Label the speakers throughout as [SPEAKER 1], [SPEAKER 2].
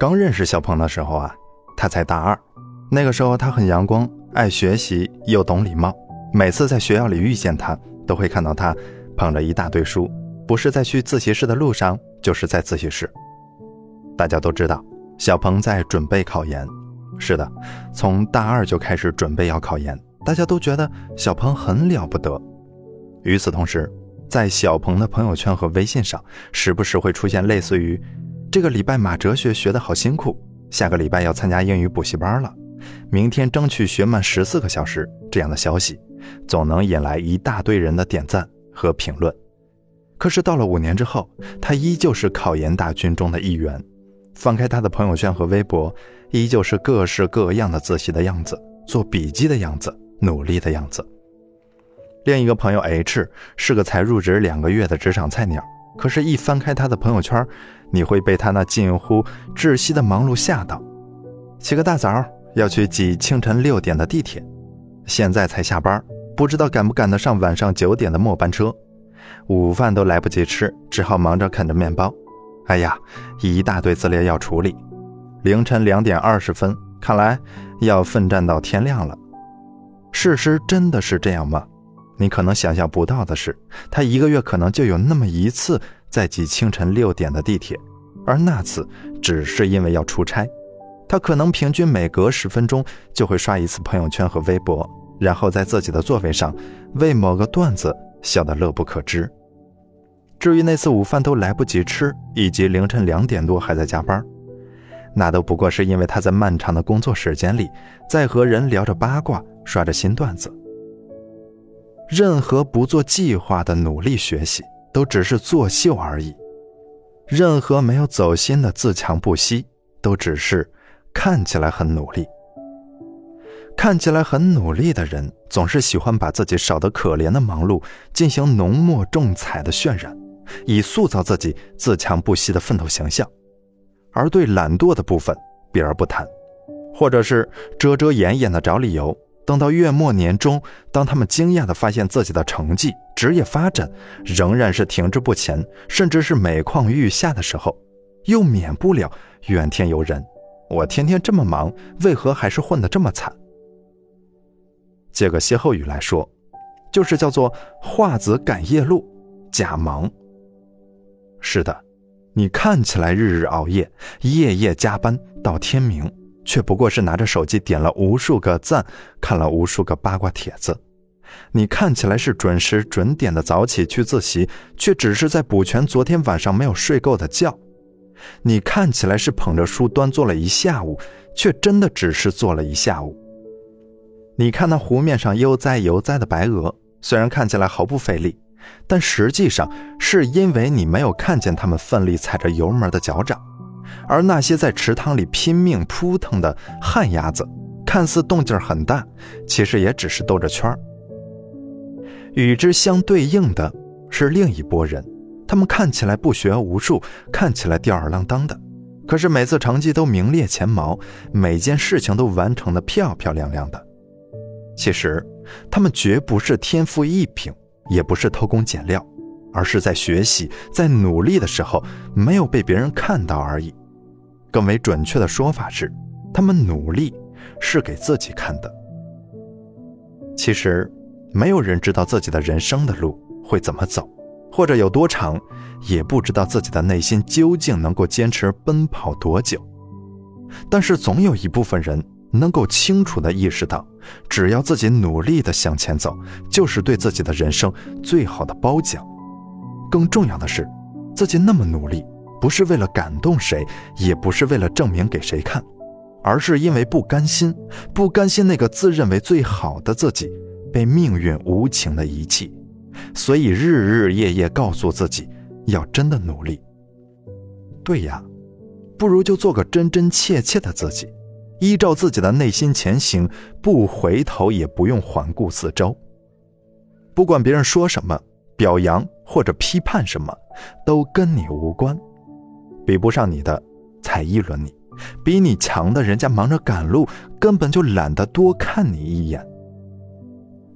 [SPEAKER 1] 刚认识小鹏的时候啊，他才大二，那个时候他很阳光，爱学习又懂礼貌。每次在学校里遇见他，都会看到他捧着一大堆书，不是在去自习室的路上，就是在自习室。大家都知道，小鹏在准备考研。是的，从大二就开始准备要考研，大家都觉得小鹏很了不得。与此同时，在小鹏的朋友圈和微信上，时不时会出现类似于“这个礼拜马哲学学得好辛苦，下个礼拜要参加英语补习班了，明天争取学满十四个小时”这样的消息，总能引来一大堆人的点赞和评论。可是到了五年之后，他依旧是考研大军中的一员。翻开他的朋友圈和微博，依旧是各式各样的自习的样子，做笔记的样子，努力的样子。另一个朋友 H 是个才入职两个月的职场菜鸟，可是，一翻开他的朋友圈，你会被他那近乎窒息的忙碌吓到。起个大早要去挤清晨六点的地铁，现在才下班，不知道赶不赶得上晚上九点的末班车。午饭都来不及吃，只好忙着啃着面包。哎呀，一大堆资料要处理。凌晨两点二十分，看来要奋战到天亮了。事实真的是这样吗？你可能想象不到的是，他一个月可能就有那么一次在挤清晨六点的地铁，而那次只是因为要出差。他可能平均每隔十分钟就会刷一次朋友圈和微博，然后在自己的座位上为某个段子笑得乐不可支。至于那次午饭都来不及吃，以及凌晨两点多还在加班，那都不过是因为他在漫长的工作时间里，在和人聊着八卦，刷着新段子。任何不做计划的努力学习，都只是作秀而已；任何没有走心的自强不息，都只是看起来很努力。看起来很努力的人，总是喜欢把自己少得可怜的忙碌进行浓墨重彩的渲染，以塑造自己自强不息的奋斗形象；而对懒惰的部分避而不谈，或者是遮遮掩掩的找理由。等到月末年终，当他们惊讶地发现自己的成绩、职业发展仍然是停滞不前，甚至是每况愈下的时候，又免不了怨天尤人：“我天天这么忙，为何还是混得这么惨？”借个歇后语来说，就是叫做“画子赶夜路，假忙”。是的，你看起来日日熬夜、夜夜加班到天明。却不过是拿着手机点了无数个赞，看了无数个八卦帖子。你看起来是准时准点的早起去自习，却只是在补全昨天晚上没有睡够的觉。你看起来是捧着书端坐了一下午，却真的只是坐了一下午。你看那湖面上悠哉悠哉的白鹅，虽然看起来毫不费力，但实际上是因为你没有看见它们奋力踩着油门的脚掌。而那些在池塘里拼命扑腾的旱鸭子，看似动静很大，其实也只是兜着圈儿。与之相对应的是另一拨人，他们看起来不学无术，看起来吊儿郎当的，可是每次成绩都名列前茅，每件事情都完成的漂漂亮亮的。其实，他们绝不是天赋异禀，也不是偷工减料，而是在学习、在努力的时候没有被别人看到而已。更为准确的说法是，他们努力是给自己看的。其实，没有人知道自己的人生的路会怎么走，或者有多长，也不知道自己的内心究竟能够坚持奔跑多久。但是，总有一部分人能够清楚地意识到，只要自己努力地向前走，就是对自己的人生最好的褒奖。更重要的是，自己那么努力。不是为了感动谁，也不是为了证明给谁看，而是因为不甘心，不甘心那个自认为最好的自己被命运无情的遗弃，所以日日夜夜告诉自己要真的努力。对呀，不如就做个真真切切的自己，依照自己的内心前行，不回头，也不用环顾四周，不管别人说什么，表扬或者批判什么，都跟你无关。比不上你的，才议论你；比你强的，人家忙着赶路，根本就懒得多看你一眼。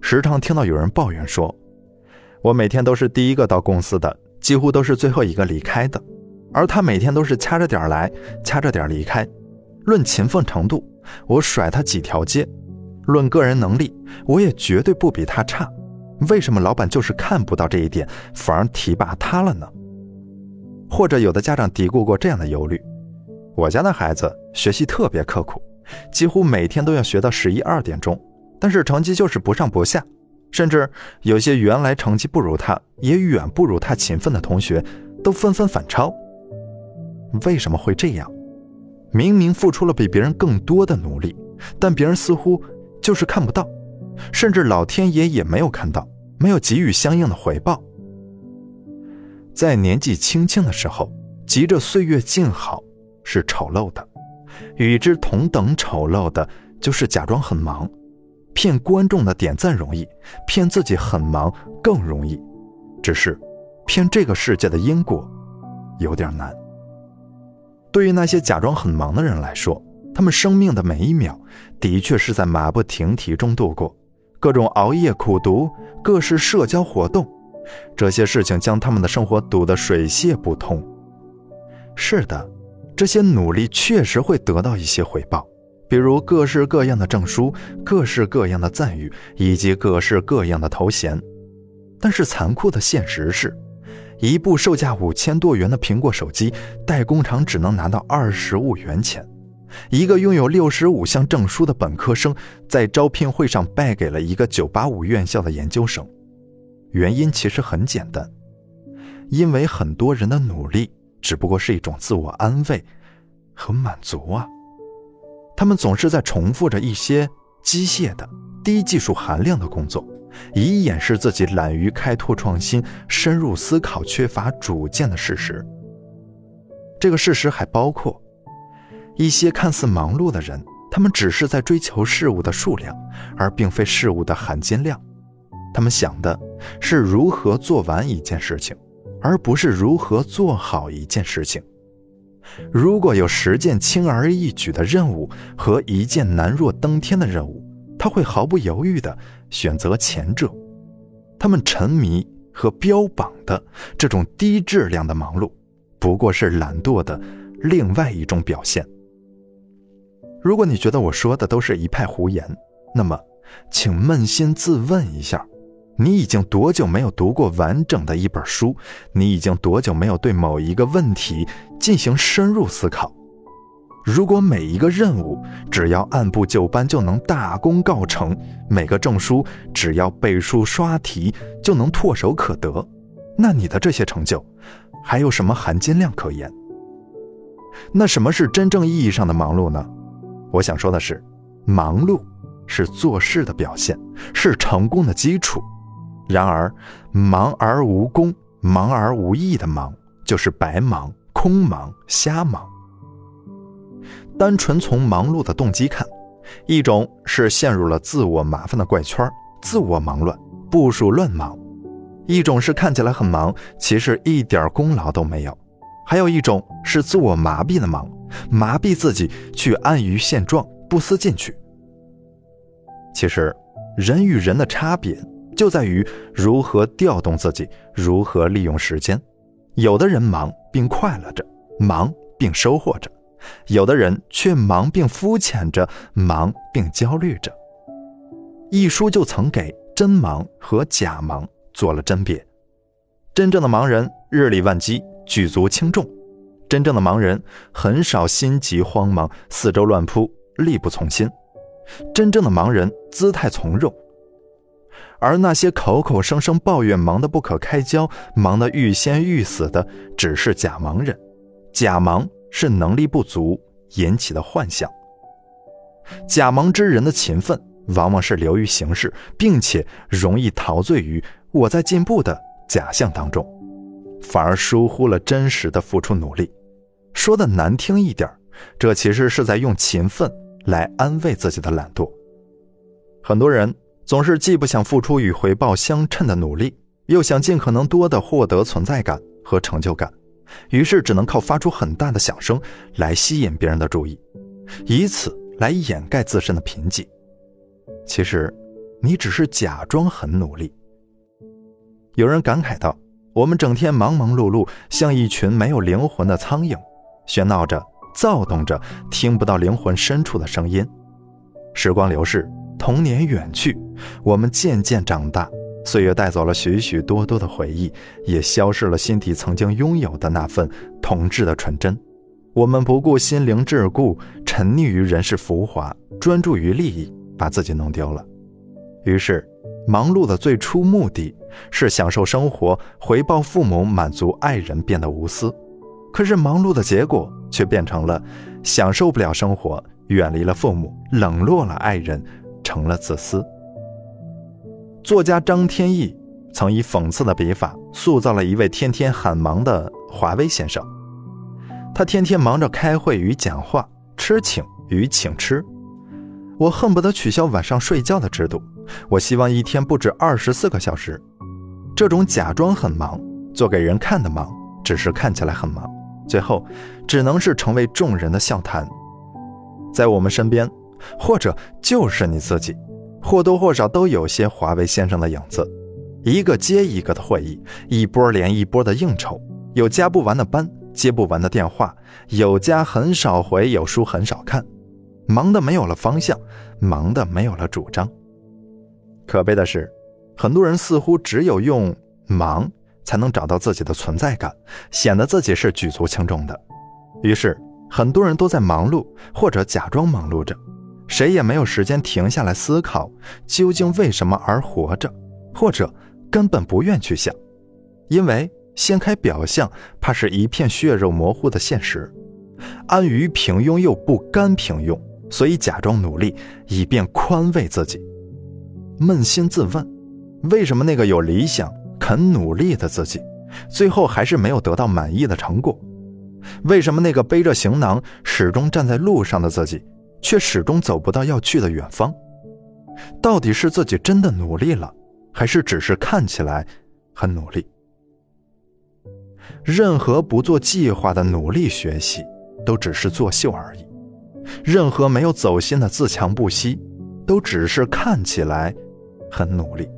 [SPEAKER 1] 时常听到有人抱怨说：“我每天都是第一个到公司的，几乎都是最后一个离开的。而他每天都是掐着点来，掐着点离开。论勤奋程度，我甩他几条街；论个人能力，我也绝对不比他差。为什么老板就是看不到这一点，反而提拔他了呢？或者有的家长嘀咕过这样的忧虑：我家的孩子学习特别刻苦，几乎每天都要学到十一二点钟，但是成绩就是不上不下，甚至有些原来成绩不如他，也远不如他勤奋的同学，都纷纷反超。为什么会这样？明明付出了比别人更多的努力，但别人似乎就是看不到，甚至老天爷也没有看到，没有给予相应的回报。在年纪轻轻的时候，急着岁月静好是丑陋的；与之同等丑陋的，就是假装很忙，骗观众的点赞容易，骗自己很忙更容易，只是骗这个世界的因果有点难。对于那些假装很忙的人来说，他们生命的每一秒的确是在马不停蹄中度过，各种熬夜苦读，各式社交活动，这些事情将他们的生活堵得水泄不通。是的，这些努力确实会得到一些回报，比如各式各样的证书、各式各样的赞誉以及各式各样的头衔。但是残酷的现实是。一部售价五千多元的苹果手机，代工厂只能拿到二十五元钱。一个拥有六十五项证书的本科生，在招聘会上败给了一个九八五院校的研究生。原因其实很简单，因为很多人的努力只不过是一种自我安慰和满足啊。他们总是在重复着一些机械的、低技术含量的工作。以掩饰自己懒于开拓创新、深入思考、缺乏主见的事实。这个事实还包括一些看似忙碌的人，他们只是在追求事物的数量，而并非事物的含金量。他们想的是如何做完一件事情，而不是如何做好一件事情。如果有十件轻而易举的任务和一件难若登天的任务，他会毫不犹豫地选择前者，他们沉迷和标榜的这种低质量的忙碌，不过是懒惰的另外一种表现。如果你觉得我说的都是一派胡言，那么，请扪心自问一下：你已经多久没有读过完整的一本书？你已经多久没有对某一个问题进行深入思考？如果每一个任务只要按部就班就能大功告成，每个证书只要背书刷题就能唾手可得，那你的这些成就还有什么含金量可言？那什么是真正意义上的忙碌呢？我想说的是，忙碌是做事的表现，是成功的基础。然而，忙而无功、忙而无益的忙，就是白忙、空忙、瞎忙。单纯从忙碌的动机看，一种是陷入了自我麻烦的怪圈，自我忙乱，部署乱忙；一种是看起来很忙，其实一点功劳都没有；还有一种是自我麻痹的忙，麻痹自己去安于现状，不思进取。其实，人与人的差别就在于如何调动自己，如何利用时间。有的人忙并快乐着，忙并收获着。有的人却忙并肤浅着，忙并焦虑着。一书就曾给真忙和假忙做了甄别。真正的忙人日理万机，举足轻重；真正的盲人很少心急慌忙，四周乱扑，力不从心；真正的盲人姿态从容。而那些口口声声抱怨忙得不可开交、忙得欲仙欲死的，只是假盲人。假盲。是能力不足引起的幻象。假盲之人的勤奋，往往是流于形式，并且容易陶醉于我在进步的假象当中，反而疏忽了真实的付出努力。说的难听一点，这其实是在用勤奋来安慰自己的懒惰。很多人总是既不想付出与回报相称的努力，又想尽可能多的获得存在感和成就感。于是只能靠发出很大的响声来吸引别人的注意，以此来掩盖自身的贫瘠。其实，你只是假装很努力。有人感慨道：“我们整天忙忙碌碌，像一群没有灵魂的苍蝇，喧闹着，躁动着，听不到灵魂深处的声音。时光流逝，童年远去，我们渐渐长大，岁月带走了许许多多的回忆，也消失了心底曾经拥有的那份童稚的纯真。我们不顾心灵桎梏，沉溺于人世浮华，专注于利益，把自己弄丢了。于是，忙碌的最初目的是享受生活，回报父母，满足爱人，变得无私。可是，忙碌的结果却变成了享受不了生活，远离了父母，冷落了爱人，成了自私。作家张天翼曾以讽刺的笔法，塑造了一位天天很忙的华为先生。他天天忙着开会与讲话，吃请与请吃。我恨不得取消晚上睡觉的制度。我希望一天不止二十四个小时。这种假装很忙，做给人看的忙，只是看起来很忙，最后只能是成为众人的笑谈。在我们身边，或者就是你自己，或多或少都有些华为先生的影子。一个接一个的会议，一波连一波的应酬，有加不完的班。接不完的电话，有家很少回，有书很少看，忙的没有了方向，忙的没有了主张。可悲的是，很多人似乎只有用忙才能找到自己的存在感，显得自己是举足轻重的。于是，很多人都在忙碌，或者假装忙碌着，谁也没有时间停下来思考究竟为什么而活着，或者根本不愿去想，因为。掀开表象，怕是一片血肉模糊的现实；安于平庸又不甘平庸，所以假装努力，以便宽慰自己。扪心自问，为什么那个有理想、肯努力的自己，最后还是没有得到满意的成果？为什么那个背着行囊、始终站在路上的自己，却始终走不到要去的远方？到底是自己真的努力了，还是只是看起来很努力？任何不做计划的努力学习，都只是作秀而已；任何没有走心的自强不息，都只是看起来很努力。